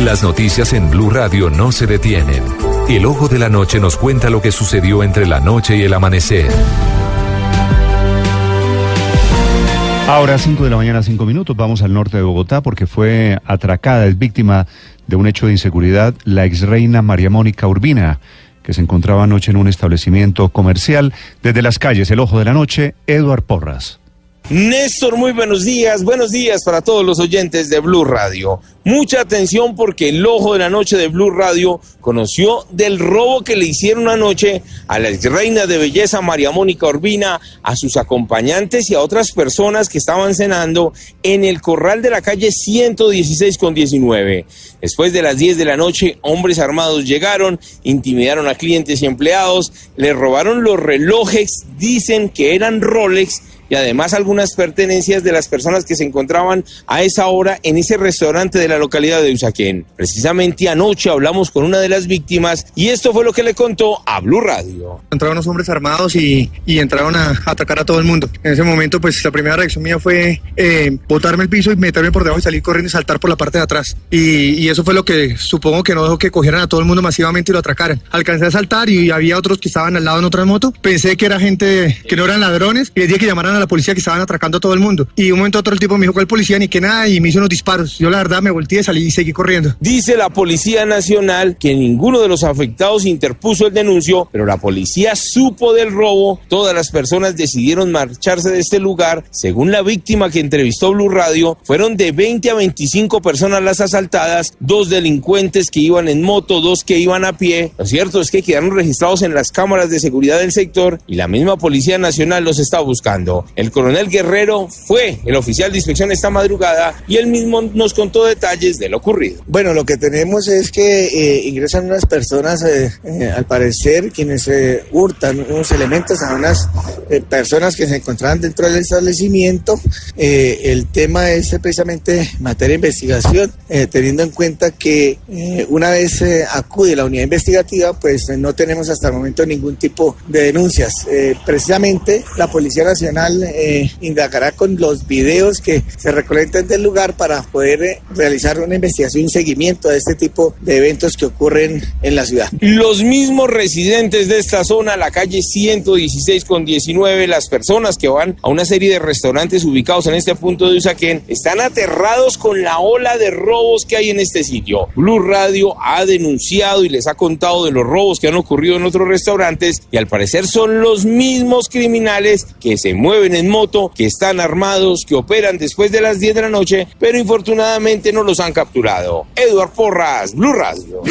Las noticias en Blue Radio no se detienen. El ojo de la noche nos cuenta lo que sucedió entre la noche y el amanecer. Ahora, 5 de la mañana, 5 minutos, vamos al norte de Bogotá porque fue atracada, es víctima de un hecho de inseguridad, la ex reina María Mónica Urbina, que se encontraba anoche en un establecimiento comercial. Desde las calles, el ojo de la noche, Eduard Porras. Néstor, muy buenos días. Buenos días para todos los oyentes de Blue Radio. Mucha atención porque el ojo de la noche de Blue Radio conoció del robo que le hicieron anoche a la reina de belleza María Mónica Urbina, a sus acompañantes y a otras personas que estaban cenando en el corral de la calle 116 con 19. Después de las 10 de la noche, hombres armados llegaron, intimidaron a clientes y empleados, le robaron los relojes, dicen que eran Rolex y además algunas pertenencias de las personas que se encontraban a esa hora en ese restaurante de la localidad de Usaquén. Precisamente anoche hablamos con una de las víctimas y esto fue lo que le contó a Blue Radio. Entraron unos hombres armados y, y entraron a, atacar a todo el mundo. En ese momento, pues la primera reacción mía fue eh, botarme el piso y meterme por debajo y salir corriendo y saltar por la parte de atrás. Y, y eso fue lo que supongo que no dejó que cogieran a todo el mundo masivamente y lo atracaran. Alcancé a saltar y había otros que estaban al lado en otra moto. Pensé que era gente que no eran ladrones y dije que llamaran a la policía que estaban atracando a todo el mundo. Y un momento otro el tipo me dijo el policía ni que nada y me hizo unos disparos. Yo la verdad me volteé, salí y seguí corriendo. Dice la Policía Nacional que ninguno de los afectados interpuso el denuncio, pero la policía supo del robo. Todas las personas decidieron marcharse de este lugar. Según la víctima que entrevistó Blue Radio, fueron de 20 a 25 personas las asaltadas, dos delincuentes que iban en moto, dos que iban a pie. Lo cierto es que quedaron registrados en las cámaras de seguridad del sector y la misma Policía Nacional los está buscando. El coronel Guerrero fue el oficial de inspección esta madrugada y él mismo nos contó detalles de lo ocurrido. Bueno, lo que tenemos es que eh, ingresan unas personas, eh, eh, al parecer, quienes hurtan unos elementos a unas personas que se encontraban dentro del establecimiento. el tema es precisamente materia de investigación, teniendo en cuenta que una vez acude la unidad investigativa, pues no tenemos hasta el momento ningún tipo de denuncias. precisamente la Policía Nacional indagará con los videos que se recolectan del lugar para poder eh, realizar una investigación y seguimiento a este tipo de eventos que ocurren en la ciudad. Los mismos residentes de esta zona, la calle 116 con 19, las personas que van a una serie de restaurantes ubicados en este punto de Usaquén, están aterrados con la ola de robos que hay en este sitio. Blue Radio ha denunciado y les ha contado de los robos que han ocurrido en otros restaurantes y al parecer son los mismos criminales que se en moto, que están armados, que operan después de las 10 de la noche, pero infortunadamente no los han capturado. Eduard Porras, Blue Radio.